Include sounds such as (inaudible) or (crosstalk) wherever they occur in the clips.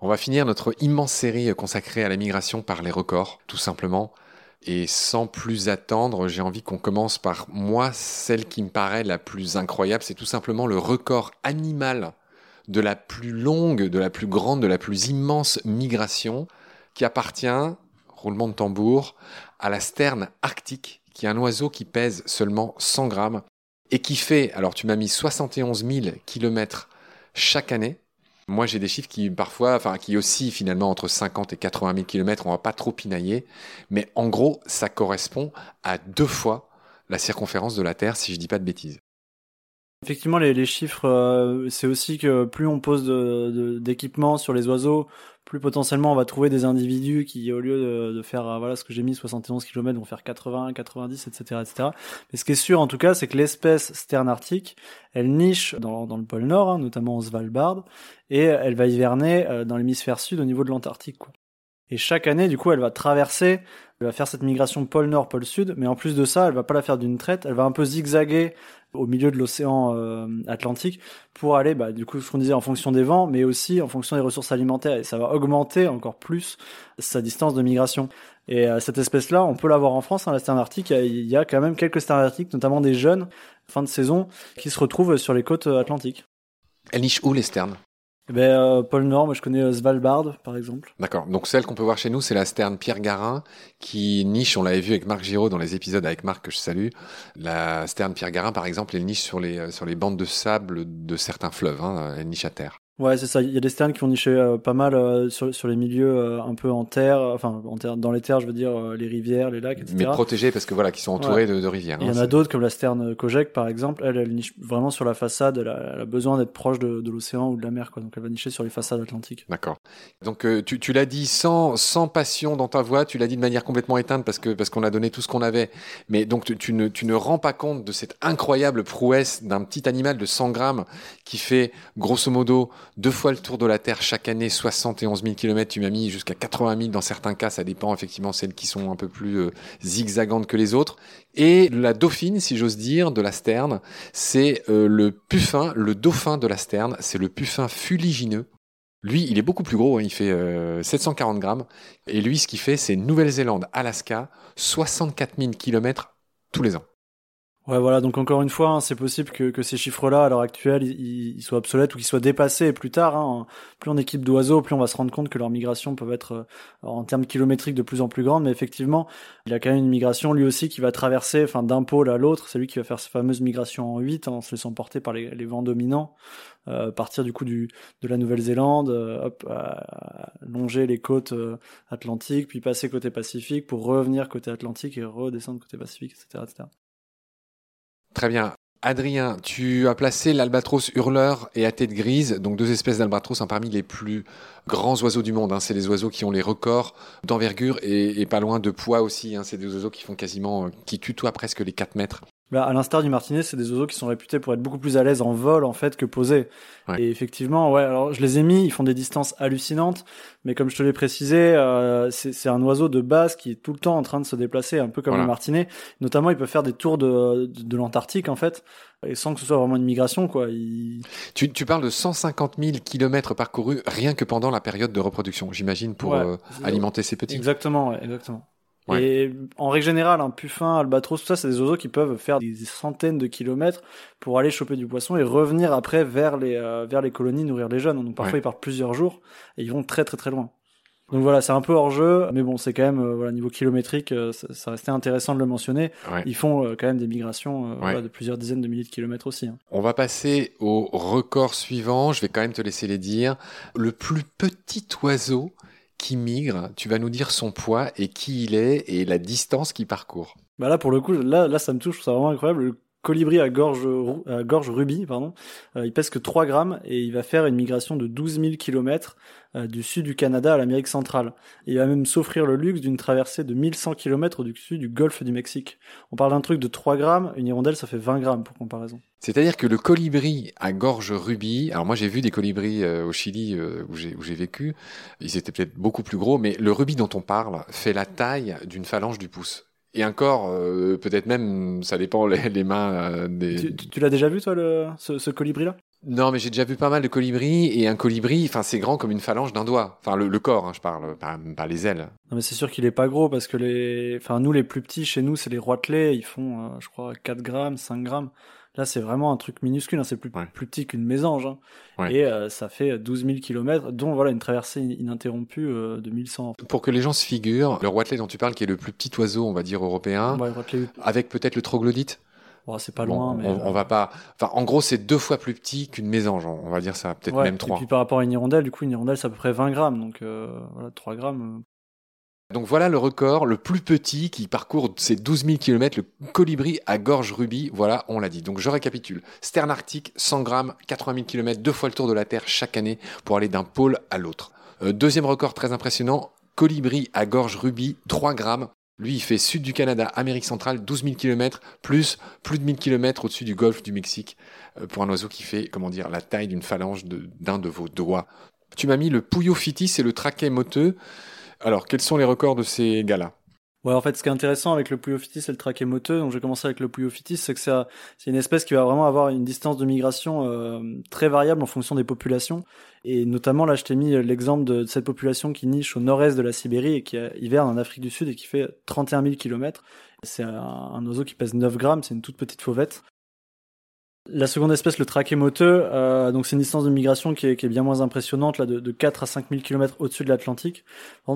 On va finir notre immense série consacrée à la migration par les records, tout simplement. Et sans plus attendre, j'ai envie qu'on commence par moi, celle qui me paraît la plus incroyable, c'est tout simplement le record animal de la plus longue, de la plus grande, de la plus immense migration qui appartient, roulement de tambour, à la sterne arctique, qui est un oiseau qui pèse seulement 100 grammes et qui fait, alors tu m'as mis 71 000 kilomètres chaque année, moi, j'ai des chiffres qui parfois, enfin, qui aussi finalement entre 50 et 80 000 km, on va pas trop pinailler, mais en gros, ça correspond à deux fois la circonférence de la Terre, si je dis pas de bêtises. Effectivement, les, chiffres, euh, c'est aussi que plus on pose d'équipements sur les oiseaux, plus potentiellement on va trouver des individus qui, au lieu de, faire, euh, voilà, ce que j'ai mis, 71 km, vont faire 80, 90, etc., etc. Mais ce qui est sûr, en tout cas, c'est que l'espèce sterne arctique, elle niche dans, le pôle Nord, hein, notamment au Svalbard, et elle va hiverner euh, dans l'hémisphère sud au niveau de l'Antarctique, Et chaque année, du coup, elle va traverser, elle va faire cette migration pôle nord, pôle sud, mais en plus de ça, elle va pas la faire d'une traite, elle va un peu zigzaguer au milieu de l'océan euh, Atlantique pour aller, bah, du coup, ce qu'on disait en fonction des vents, mais aussi en fonction des ressources alimentaires. Et ça va augmenter encore plus sa distance de migration. Et euh, cette espèce-là, on peut l'avoir en France, hein, la sterne arctique. Il y a quand même quelques sternes arctiques, notamment des jeunes, fin de saison, qui se retrouvent sur les côtes euh, atlantiques. Elle niche où les sternes? Eh ben, euh, Pôle Nord, moi je connais euh, Svalbard par exemple. D'accord. Donc celle qu'on peut voir chez nous, c'est la sterne Pierre Garin qui niche, on l'avait vu avec Marc Giraud dans les épisodes avec Marc que je salue. La sterne Pierre Garin par exemple, elle niche sur les, euh, sur les bandes de sable de certains fleuves, hein, elle niche à terre. Ouais, c'est ça. Il y a des sternes qui ont niché euh, pas mal euh, sur, sur les milieux euh, un peu en terre, enfin en terre, dans les terres, je veux dire les rivières, les lacs, etc. Mais protégés parce que voilà, qui sont entourés de, de, rivières. Il y en hein, a d'autres comme la sterne Kojek par exemple. Elle, elle niche vraiment sur la façade. Elle a, elle a besoin d'être proche de, de l'océan ou de la mer, quoi. Donc elle va nicher sur les façades atlantiques. D'accord. Donc tu, tu l'as dit sans, sans passion dans ta voix. Tu l'as dit de manière complètement éteinte parce que parce qu'on a donné tout ce qu'on avait. Mais donc tu, tu, ne tu ne rends pas compte de cette incroyable prouesse d'un petit animal de 100 grammes qui fait grosso modo deux fois le tour de la Terre chaque année, 71 000 km, tu m'as mis jusqu'à 80 000 dans certains cas, ça dépend effectivement celles qui sont un peu plus euh, zigzagantes que les autres. Et la dauphine, si j'ose dire, de la sterne, c'est euh, le puffin, le dauphin de la sterne, c'est le puffin fuligineux. Lui, il est beaucoup plus gros, hein, il fait 740 grammes. Et lui, ce qu'il fait, c'est Nouvelle-Zélande, Alaska, 64 000 km tous les ans. Ouais, voilà. Donc encore une fois, hein, c'est possible que, que ces chiffres-là, à l'heure actuelle, ils, soient obsolètes ou qu'ils soient dépassés plus tard. Hein. Plus on équipe d'oiseaux, plus on va se rendre compte que leurs migrations peuvent être, euh, en termes kilométriques, de plus en plus grandes. Mais effectivement, il y a quand même une migration, lui aussi, qui va traverser, enfin, d'un pôle à l'autre. C'est lui qui va faire ces fameuses migrations en 8, hein, en se laissant porter par les, vents dominants. Euh, partir du coup de la Nouvelle-Zélande, euh, hop, longer les côtes atlantiques, puis passer côté Pacifique pour revenir côté Atlantique et redescendre côté Pacifique, etc., etc. Très bien. Adrien, tu as placé l'albatros hurleur et à tête grise, donc deux espèces d'albatros hein, parmi les plus grands oiseaux du monde. Hein. C'est les oiseaux qui ont les records d'envergure et, pas loin de poids aussi. Hein. C'est des oiseaux qui font quasiment, euh, qui tutoient presque les 4 mètres. Bah, à l'instar du martinet, c'est des oiseaux qui sont réputés pour être beaucoup plus à l'aise en vol en fait que posés. Et effectivement, ouais. Alors je les ai mis, ils font des distances hallucinantes, mais comme je te l'ai précisé, euh, c'est un oiseau de base qui est tout le temps en train de se déplacer, un peu comme le martinet. Notamment, il peut faire des tours de, de, l'Antarctique en fait, et sans que ce soit vraiment une migration quoi. Tu, tu, parles de 150 000 kilomètres parcourus rien que pendant la période de reproduction, j'imagine, pour euh, alimenter ces petits. Exactement, exactement. Et en règle générale, un puffin, albatros, tout ça, c'est des oiseaux qui peuvent faire des centaines de kilomètres pour aller choper du poisson et revenir après vers les euh, vers les colonies nourrir les jeunes. Donc parfois ils partent plusieurs jours et ils vont très très très loin. Donc voilà, c'est un peu hors jeu, mais bon, c'est quand même euh, voilà niveau kilométrique, euh, ça, restait intéressant de le mentionner. Ils font quand même des migrations de plusieurs dizaines de milliers de kilomètres aussi. Hein. On va passer au record suivant. Je vais quand même te laisser les dire. Le plus petit oiseau qui migre, tu vas nous dire son poids et qui il est et la distance qu'il parcourt. Bah là, pour le coup, là, là, ça me touche, c'est vraiment incroyable. Colibri à gorge, rubis, pardon, euh, il pèse que 3 grammes et il va faire une migration de 12 000 kilomètres euh, du sud du Canada à l'Amérique centrale. il va même s'offrir le luxe d'une traversée de 1100 km au-dessus du golfe du Mexique. On parle d'un truc de 3 grammes, une hirondelle ça fait 20 grammes pour comparaison. C'est-à-dire que le colibri à gorge rubis, alors moi j'ai vu des colibris euh, au Chili euh, où j'ai vécu, ils étaient peut-être beaucoup plus gros, mais le rubis dont on parle fait la taille d'une phalange du pouce. Et un corps, peut-être même, ça dépend (laughs) les, mains des. Tu, l'as déjà vu toi, le, ce colibri-là? Non, mais j'ai déjà vu pas mal de colibris et un colibri, enfin c'est grand comme une phalange d'un doigt. Enfin le, corps, hein, je parle, pas, les ailes. Non, mais c'est sûr qu'il est pas gros parce que les, enfin nous les plus petits chez nous c'est les roitelets, ils font, euh, je crois 4 grammes, 5 grammes. Là c'est vraiment un truc minuscule, hein, c'est plus plus petit qu'une mésange. Hein. Et euh, ça fait 12 000 kilomètres, dont voilà une traversée ininterrompue euh, de 1100. Pour que les gens se figurent, le roitelet dont tu parles, qui est le plus petit oiseau, on va dire européen, avec peut-être le troglodyte? C'est pas loin, mais on, va pas. Enfin, en gros, c'est deux fois plus petit qu'une mésange. On va dire ça, peut-être même trois. Et puis par rapport à une hirondelle, du coup, une hirondelle, c'est à peu près 20 grammes, donc euh, voilà, 3 grammes. Donc voilà le record, le plus petit qui parcourt ces 12 000 km, le colibri à gorge rubis. Voilà, on l'a dit. Donc je récapitule. Stern arctique, 100 grammes, 80 000 km, deux fois le tour de la Terre chaque année pour aller d'un pôle à l'autre. Euh, deuxième record très impressionnant, colibri à gorge rubis, 3 grammes, lui, il fait sud du Canada, Amérique centrale, 12 000 km, plus plus de 1000 km au-dessus du golfe du Mexique, euh, pour un oiseau qui fait, comment dire, la taille d'une phalange d'un de, vos doigts. Tu m'as mis le fitis et le traquet moteux. Alors, quels sont les records de ces gars-là? Ouais, en fait, ce qui est intéressant avec le Puyophytis et le trachémoteux, donc j'ai commencé avec le Puyophytis, c'est que c'est une espèce qui va vraiment avoir une distance de migration euh, très variable en fonction des populations. Et notamment, là, je t'ai mis l'exemple de, cette population qui niche au nord-est de la Sibérie et qui hiverne en Afrique du Sud et qui fait 31 000 km. C'est un, oiseau qui pèse 9 grammes, c'est une toute petite fauvette. La seconde espèce, le trachémoteux, euh, donc c'est une distance de migration qui est, bien moins impressionnante, là, de, de 4 à 5 000 km au-dessus de l'Atlantique.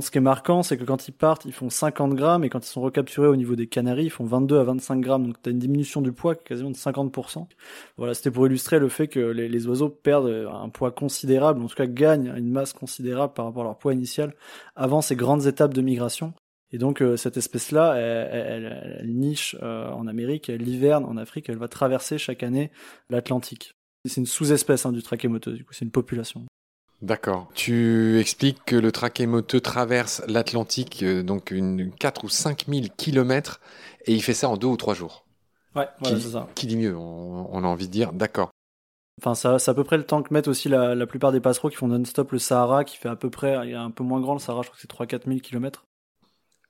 ce qui est marquant, c'est que quand ils partent, ils font 50 grammes, et quand ils sont recapturés au niveau des Canaries, ils font 22 à 25 grammes. Donc tu as une diminution du poids quasiment de 50%. Voilà, c'était pour illustrer le fait que les, les, oiseaux perdent un poids considérable, en tout cas gagnent une masse considérable par rapport à leur poids initial avant ces grandes étapes de migration. Et donc euh, cette espèce-là, elle, niche euh, en Amérique, elle hiverne en Afrique, elle va traverser chaque année l'Atlantique. C'est une sous-espèce hein, du trachémoteux, du coup c'est une population. D'accord. Tu expliques que le trachémoteux traverse l'Atlantique, euh, donc une 4 ou 5 000 kilomètres, et il fait ça en deux ou trois jours. Ouais, voilà, c'est ça. Qui dit mieux, on, a envie de dire, d'accord. Enfin, ça, c'est à peu près le temps que mettent aussi la, plupart des passereaux qui font non-stop le Sahara, qui fait à peu près, il est un peu moins grand le Sahara, je crois que c'est 3-4 000 kilomètres.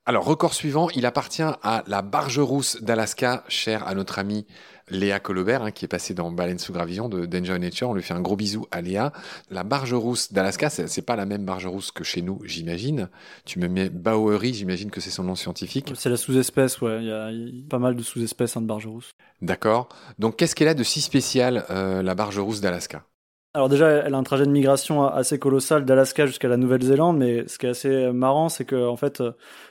Alors, record suivant, il appartient à la barge rousse d'Alaska, chère à notre ami Léa Colobert, hein, qui est passée dans Baleine sous gravillon de Danger Nature. On lui fait un gros bisou à Léa. La barge rousse d'Alaska, c'est pas la même barge rousse que chez nous, j'imagine. Tu me mets Bowery, j'imagine que c'est son nom scientifique. C'est la sous-espèce, ouais. Il y, a pas mal de sous-espèces hein, de barge rousse. D'accord. Donc, qu'est-ce qu'elle a de si spécial, euh, la barge rousse d'Alaska? Alors déjà, elle a un trajet de migration assez colossal d'Alaska jusqu'à la Nouvelle-Zélande, mais ce qui est assez marrant, c'est que en fait,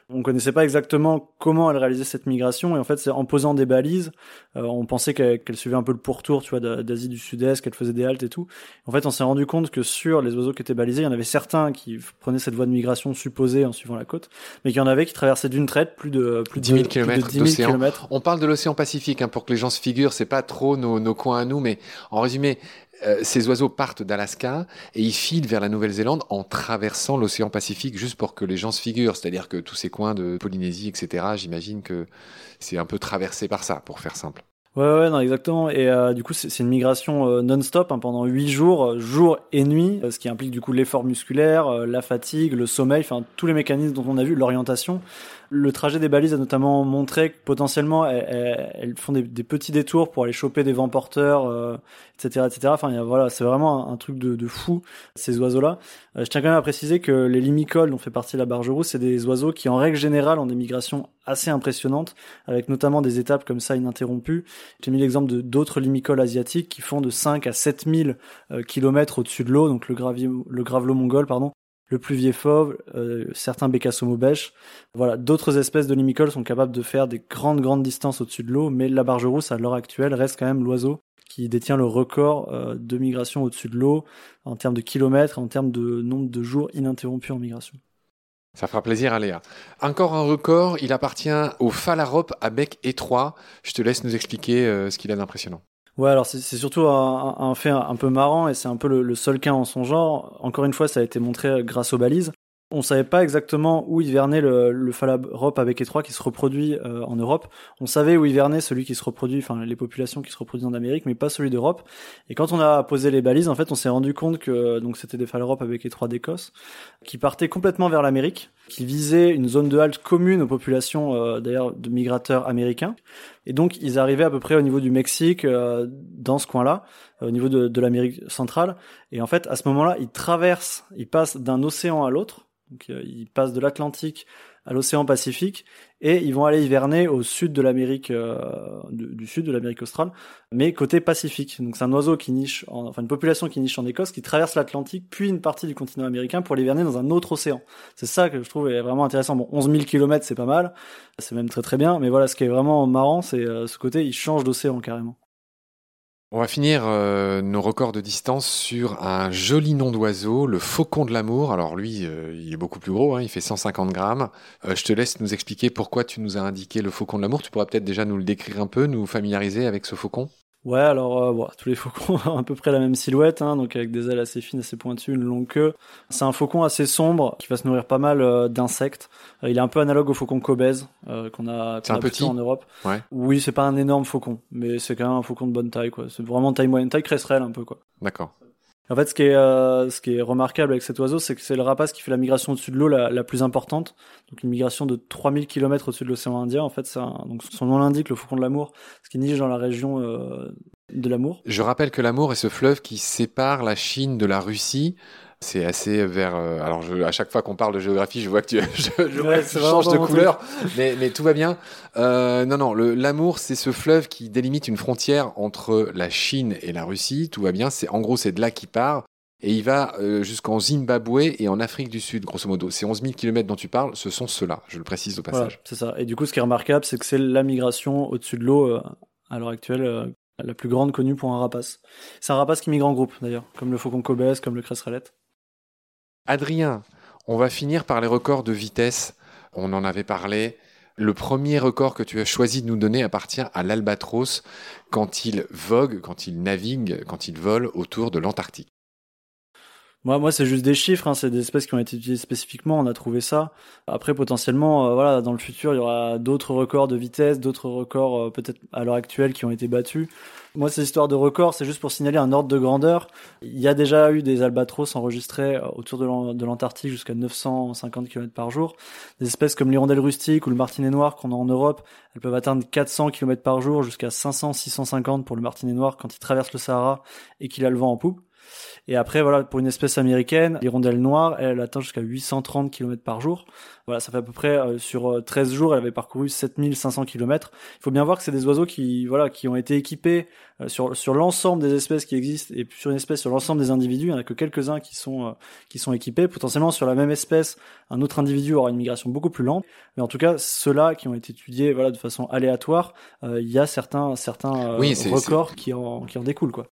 on connaissait pas exactement comment elle réalisait cette migration, et en fait, c'est en posant des balises, euh, on pensait qu'elle suivait un peu le pourtour, tu vois, d'Asie du Sud-Est, qu'elle faisait des haltes et tout. En fait, on s'est rendu compte que sur les oiseaux qui étaient balisés, il y en avait certains qui prenaient cette voie de migration supposée en suivant la côte, mais qu'il y en avait qui traversaient d'une traite plus de plus 10 000 km. On parle de l'océan Pacifique, hein, pour que les gens se figurent, c'est pas trop nos, nos coins à nous, mais en résumé, euh, ces oiseaux partent d'Alaska et ils filent vers la Nouvelle-Zélande en traversant l'océan Pacifique juste pour que les gens se figurent. C'est-à-dire que tous ces coins de Polynésie, etc., j'imagine que c'est un peu traversé par ça, pour faire simple. Ouais, ouais, non, exactement. Et euh, du coup, c'est une migration euh, non-stop hein, pendant huit jours, jour et nuit, ce qui implique du coup l'effort musculaire, la fatigue, le sommeil, enfin tous les mécanismes dont on a vu, l'orientation. Le trajet des balises a notamment montré que potentiellement elles, font des, petits détours pour aller choper des vents porteurs, etc., euh, etc. Enfin, voilà, c'est vraiment un, truc de, de, fou ces oiseaux-là. Euh, je tiens quand même à préciser que les limicoles dont fait partie la barge rousse, c'est des oiseaux qui en règle générale ont des migrations assez impressionnantes, avec notamment des étapes comme ça ininterrompues. J'ai mis l'exemple de d'autres limicoles asiatiques qui font de 5 à 7000 euh, kilomètres au-dessus de l'eau, donc le, le gravelot mongol, pardon, le pluvier fauve, euh, certains bécassomo-bêches. Voilà, d'autres espèces de limicoles sont capables de faire des grandes grandes distances au-dessus de l'eau, mais la barge rousse à l'heure actuelle reste quand même l'oiseau qui détient le record euh, de migration au-dessus de l'eau en termes de kilomètres, en termes de nombre de jours ininterrompus en migration. Ça fera plaisir à Léa. Encore un record, il appartient au phalarope à bec étroit. Je te laisse nous expliquer euh, ce qu'il a d'impressionnant. Ouais, alors c'est surtout un, fait un peu marrant et c'est un peu le, seul cas en son genre. Encore une fois, ça a été montré grâce aux balises. On savait pas exactement où hivernait le, le phalarope avec étroit qui se reproduit euh, en Europe. On savait où hivernait celui qui se reproduit, enfin les populations qui se reproduisent en Amérique, mais pas celui d'Europe. Et quand on a posé les balises, en fait, on s'est rendu compte que donc c'était des phalaropes avec étroit d'Écosse qui partaient complètement vers l'Amérique, qui visaient une zone de halte commune aux populations euh, d'ailleurs de migrateurs américains. Et donc ils arrivaient à peu près au niveau du Mexique, euh, dans ce coin-là, au niveau de, de l'Amérique centrale. Et en fait, à ce moment-là, ils traversent, ils passent d'un océan à l'autre donc euh, ils passent de l'Atlantique à l'océan Pacifique et ils vont aller hiverner au sud de l'Amérique euh, du, sud de l'Amérique australe, mais côté Pacifique. Donc c'est un oiseau qui niche, enfin une population qui niche en Écosse, qui traverse l'Atlantique puis une partie du continent américain pour aller hiverner dans un autre océan. C'est ça que je trouve vraiment intéressant. Bon, 11 000 km c'est pas mal, c'est même très très bien, mais voilà ce qui est vraiment marrant, c'est euh, ce côté il change d'océan carrément. On va finir euh, nos records de distance sur un joli nom d'oiseau, le faucon de l'amour. Alors lui, euh, il est beaucoup plus gros, hein, il fait 150 grammes. Euh, je te laisse nous expliquer pourquoi tu nous as indiqué le faucon de l'amour. Tu pourrais peut-être déjà nous le décrire un peu, nous familiariser avec ce faucon? Ouais, alors euh, tous les faucons (laughs) ont à peu près la même silhouette, hein, donc avec des ailes assez fines, assez pointues, une longue queue. C'est un faucon assez sombre qui va se nourrir pas mal euh, d'insectes. Euh, il est un peu analogue au faucon cobèze qu'on a, qu petit en Europe. Ouais. Oui, c'est pas un énorme faucon, mais c'est quand même un faucon de bonne taille, quoi. C'est vraiment taille moyenne, taille cresserelle un peu, quoi. D'accord. En fait, ce qui est, euh, ce qui est remarquable avec cet oiseau, c'est que c'est le rapace qui fait la migration au-dessus de l'eau la, plus importante. Donc une migration de 3000 km au-dessus de l'océan Indien. En fait, donc son nom l'indique, le faucon de l'amour, ce qui niche dans la région euh, de l'amour. Je rappelle que l'amour est ce fleuve qui sépare la Chine de la Russie. C'est assez vers. Euh, alors, je, à chaque fois qu'on parle de géographie, je vois que tu (laughs) je, je change de couleur, mais, mais, tout va bien. Euh, non, non, l'amour, c'est ce fleuve qui délimite une frontière entre la Chine et la Russie. Tout va bien. C'est en gros, c'est de là qu'il part. Et il va euh, jusqu'en Zimbabwe et en Afrique du Sud, grosso modo. Ces 11 000 km dont tu parles, ce sont ceux-là, je le précise au passage. c'est ça. Et du coup, ce qui est remarquable, c'est que c'est la migration au-dessus de l'eau à l'heure actuelle la plus grande connue pour un rapace. C'est un rapace qui migre en groupe d'ailleurs, comme le faucon cobès, comme le cresserelette. Adrien, on va finir par les records de vitesse. On en avait parlé. Le premier record que tu as choisi de nous donner appartient à l'albatros quand il vogue, quand il navigue, quand il vole autour de l'Antarctique. Moi, moi, c'est juste des chiffres. Hein, c'est des espèces qui ont été utilisées spécifiquement. On a trouvé ça. Après, potentiellement, euh, voilà, dans le futur, il y aura d'autres records de vitesse, d'autres records euh, peut-être à l'heure actuelle qui ont été battus. Moi, ces histoires de records, c'est juste pour signaler un ordre de grandeur. Il y a déjà eu des albatros enregistrés euh, autour de l'Antarctique jusqu'à 950 km par jour. Des espèces comme l'hirondelle rustique ou le martinet noir qu'on a en Europe, elles peuvent atteindre 400 km par jour jusqu'à 500-650 pour le martinet noir quand il traverse le Sahara et qu'il a le vent en poupe. Et après, voilà, pour une espèce américaine, l'hirondelle noire, elle atteint jusqu'à 830 km par jour. Voilà, ça fait à peu près, euh, sur 13 euh, jours, elle avait parcouru 7500 km. Il faut bien voir que c'est des oiseaux qui, voilà, qui ont été équipés euh, sur, sur l'ensemble des espèces qui existent et sur une espèce sur l'ensemble des individus. Il n'y en a que quelques-uns qui sont, qui sont équipés. Potentiellement, sur la même espèce, un autre individu aura une migration beaucoup plus lente. Mais en tout cas, ceux-là qui ont été étudiés, voilà, de façon aléatoire, il y a certains, certains records qui en, qui en découlent, quoi.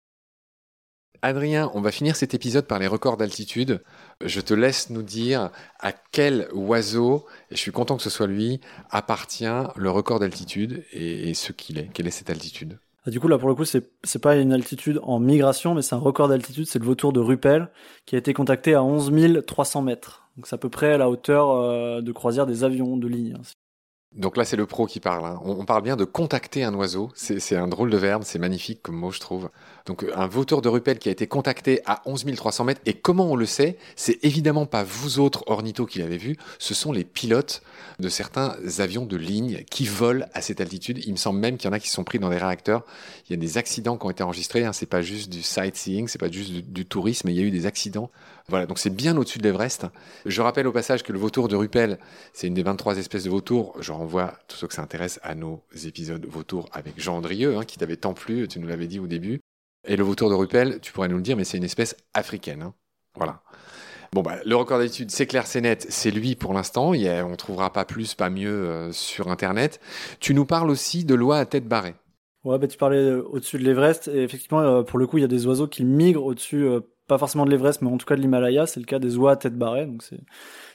Adrien, on va finir cet épisode par les records d'altitude. Je te laisse nous dire à quel oiseau, et je suis content que ce soit lui, appartient le record d'altitude et, ce qu'il est. Quelle est cette altitude? Ah, du coup, là, pour le coup, c'est, c'est pas une altitude en migration, mais c'est un record d'altitude. C'est le vautour de Ruppel, qui a été contacté à 11 300 mètres. Donc, c'est à peu près à la hauteur euh, de croisière des avions de ligne. Donc là, c'est le pro qui parle. Hein. On, parle bien de contacter un oiseau. C'est un drôle de verbe, c'est magnifique comme mot, je trouve. Donc euh, un vautour de Ruppel qui a été contacté à 11 300 mètres. Et comment on le sait? C'est évidemment pas vous autres ornithos qui l'avez vu. Ce sont les pilotes de certains avions de ligne qui volent à cette altitude. Il me semble même qu'il y en a qui sont pris dans des réacteurs. Il y a des accidents qui ont été enregistrés. Hein. C'est pas juste du sightseeing, c'est pas juste du, du tourisme. Il y a eu des accidents voilà, donc c'est bien au-dessus de l'Everest. Je rappelle au passage que le vautour de Ruppel, c'est une des 23 espèces de vautours. Renvoie tous ceux que ça intéresse à nos épisodes vautours avec Jean Andrieux, hein, qui t'avait tant plu, tu nous l'avais dit au début. Et le vautour de Ruppel, tu pourrais nous le dire, mais c'est une espèce africaine. Hein. Voilà. Bon, bah, le record d'étude, c'est clair, c'est net, c'est lui pour l'instant. On ne trouvera pas plus, pas mieux euh, sur Internet. Tu nous parles aussi de loi à tête barrée. Ouais, bah, tu parlais euh, au-dessus de l'Everest. Et effectivement, euh, pour le coup, il y a des oiseaux qui migrent au-dessus pas forcément de l'Everest, mais en tout cas de l'Himalaya. C'est le cas des oies à tête barrée. Donc c'est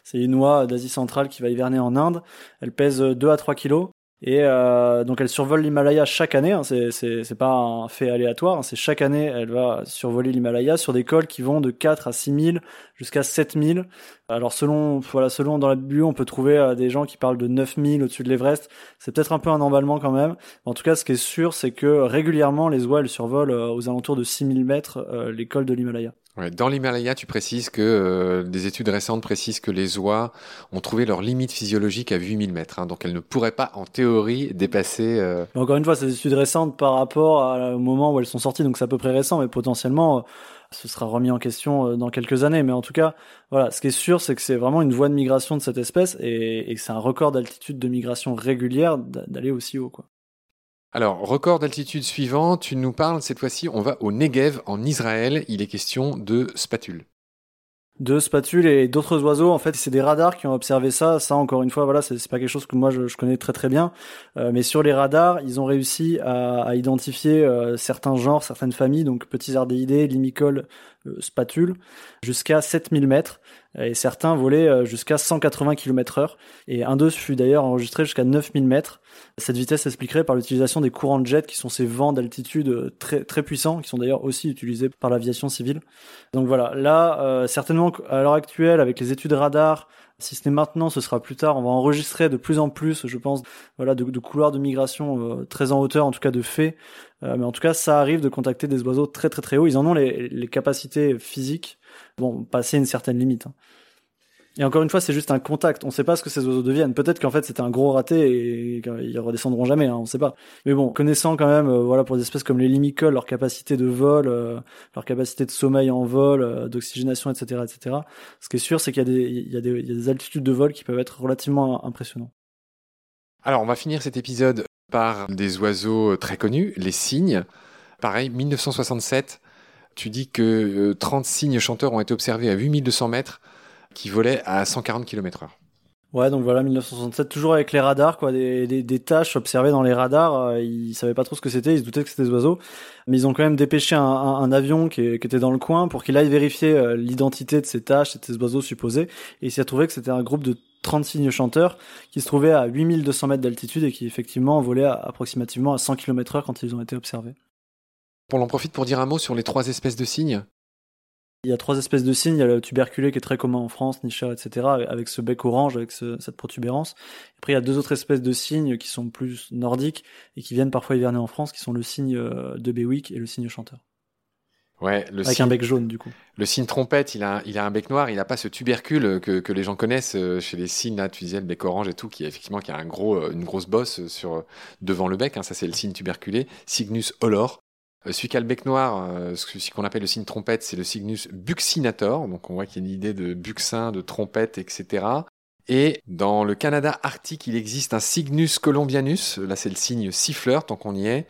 c'est une oie d'Asie centrale qui va hiverner en Inde. Elle pèse 2 à 3 kilos. Et euh, donc elle survole l'Himalaya chaque année, hein, c'est c'est pas un fait aléatoire, hein, c'est chaque année elle va survoler l'Himalaya sur des cols qui vont de 4 à 6 000 jusqu'à 7 000. Alors selon voilà selon dans la bibliothèque on peut trouver euh, des gens qui parlent de 9 000 au-dessus de l'Everest. C'est peut-être un peu un emballement quand même. En tout cas ce qui est sûr c'est que régulièrement les oies elles survolent euh, aux alentours de 6 000 mètres euh, les cols de l'Himalaya dans l'Himalaya, tu précises que euh, des études récentes précisent que les oies ont trouvé leur limite physiologique à 8000 mètres, hein, donc elles ne pourraient pas, en théorie, dépasser. Euh... Encore une fois, c'est des études récentes par rapport au moment où elles sont sorties, donc c'est à peu près récent, mais potentiellement, euh, ce sera remis en question euh, dans quelques années. Mais en tout cas, voilà, ce qui est sûr, c'est que c'est vraiment une voie de migration de cette espèce et, et que c'est un record d'altitude de migration régulière d'aller aussi haut, quoi. Alors, record d'altitude suivant, tu nous parles cette fois-ci, on va au Negev en Israël, il est question de spatules. De spatules et d'autres oiseaux, en fait, c'est des radars qui ont observé ça. Ça, encore une fois, voilà, c'est pas quelque chose que moi je, connais très très bien. Euh, mais sur les radars, ils ont réussi à, identifier euh, certains genres, certaines familles, donc petits ardéidés, limicoles, euh, spatules, jusqu'à 7000 mètres et certains volaient euh, jusqu'à 180 km heure. Et un d'eux fut d'ailleurs enregistré jusqu'à 9000 mètres. Cette vitesse s'expliquerait par l'utilisation des courants de jet, qui sont ces vents d'altitude euh, très, très puissants, qui sont d'ailleurs aussi utilisés par l'aviation civile. Donc voilà, là, euh, certainement à l'heure actuelle, avec les études radar, si ce n'est maintenant, ce sera plus tard. On va enregistrer de plus en plus, je pense, voilà, de, couloirs de migration très en hauteur, en tout cas de fait. mais en tout cas, ça arrive de contacter des oiseaux très très très hauts. Ils en ont les, les capacités physiques bon, passer une certaine limite. Hein. Et encore une fois, c'est juste un contact. On ne sait pas ce que ces oiseaux deviennent. Peut-être qu'en fait c'était un gros raté et qu'ils redescendront jamais. Hein, on ne sait pas. Mais bon, connaissant quand même, euh, voilà, pour des espèces comme les limicoles, leur capacité de vol, euh, leur capacité de sommeil en vol, euh, d'oxygénation, etc., etc. Ce qui est sûr, c'est qu'il y, a des altitudes de vol qui peuvent être relativement impressionnantes. Alors, on va finir cet épisode par des oiseaux très connus, les cygnes. Pareil, 1967 tu dis que 30 euh, cygnes chanteurs ont été observés à 8200 mètres qui volaient à 140 km heure. Ouais, donc voilà, 1967, toujours avec les radars, quoi, des, des, des tâches observées dans les radars. Euh, ils savaient pas trop ce que c'était, ils se doutaient que c'était des oiseaux, mais ils ont quand même dépêché un, un, avion qui, qui, était dans le coin pour qu'il aille vérifier euh, l'identité de ces tâches, de ces oiseaux supposés. Et il s'est trouvé que c'était un groupe de 30 cygnes chanteurs qui se trouvaient à 8200 mètres d'altitude et qui effectivement volaient approximativement à 100 km heure quand ils ont été observés. On en profite pour dire un mot sur les trois espèces de cygnes. Il y a trois espèces de cygnes. Il y a le tuberculé qui est très commun en France, Nicha, etc., avec ce bec orange, avec cette protubérance. Après, il y a deux autres espèces de cygnes qui sont plus nordiques et qui viennent parfois hiverner en France, qui sont le cygne euh, de Bewick et le cygne chanteur. Ouais, le avec un bec jaune du coup. Le cygne trompette, il a, il a un bec noir, il n'a pas ce tubercule que, que, les gens connaissent euh, chez les cygnes, là, tu disais le bec orange et tout, qui effectivement qui a un gros, euh, une grosse bosse sur devant le bec. Hein, ça c'est le cygne tuberculé, Cygnus olor. Euh, celui qui a le bec noir, euh, ce qu'on appelle le cygne trompette, c'est le Cygnus buccinator. Donc on voit qu'il y a une idée de buccin, de trompette, etc. Et dans le Canada arctique, il existe un Cygnus columbianus. Là, c'est le cygne siffleur, tant qu'on y est.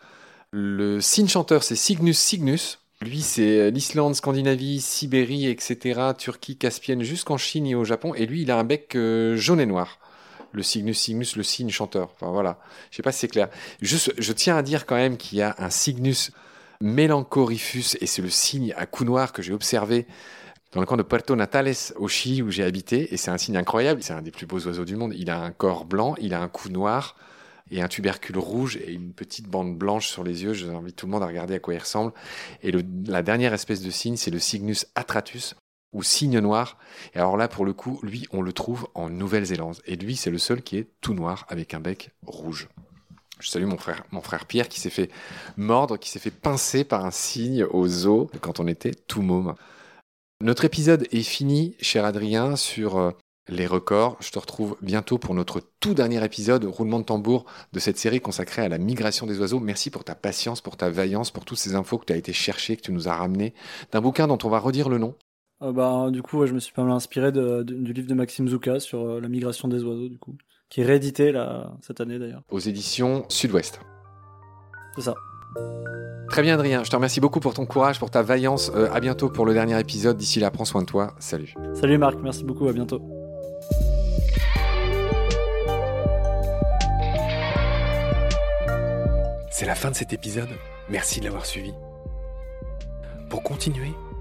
Le cygne chanteur, c'est Cygnus cygnus. Lui, c'est l'Islande, Scandinavie, Sibérie, etc., Turquie, Caspienne, jusqu'en Chine et au Japon. Et lui, il a un bec euh, jaune et noir. Le Cygnus cygnus, le cygne chanteur. Enfin voilà. Je sais pas si c'est clair. Je tiens à dire quand même qu'il y a un Cygnus Melancorifus, et c'est le signe à cou noir que j'ai observé dans le coin de Puerto Natales au Chili où j'ai habité, et c'est un signe incroyable, c'est un des plus beaux oiseaux du monde. Il a un corps blanc, il a un cou noir et un tubercule rouge et une petite bande blanche sur les yeux. J'invite tout le monde à regarder à quoi il ressemble. Et la dernière espèce de signe, c'est le Cygnus atratus ou cygne noir. Et alors là, pour le coup, lui, on le trouve en Nouvelle-Zélande. Et lui, c'est le seul qui est tout noir avec un bec rouge. Je salue mon frère, Pierre qui s'est fait mordre, qui s'est fait pincer par un cygne au zoo quand on était tout môme. Notre épisode est fini, cher Adrien, sur euh, les records. Je te retrouve bientôt pour notre tout dernier épisode, roulement de tambour, de cette série consacrée à la migration des oiseaux. Merci pour ta patience, pour ta vaillance, pour toutes ces infos que tu as été chercher, que tu nous as ramenées, d'un bouquin dont on va redire le nom. Euh, bah, du coup, je me suis pas mal inspiré du livre de Maxime Zouka sur euh, la migration des oiseaux, du coup qui est réédité là, cette année d'ailleurs. Aux éditions Sud-Ouest. C'est ça. Très bien Adrien, je te remercie beaucoup pour ton courage, pour ta vaillance. Euh, à bientôt pour le dernier épisode. D'ici là, prends soin de toi. Salut. Salut Marc, merci beaucoup, à bientôt. C'est la fin de cet épisode. Merci de l'avoir suivi. Pour continuer,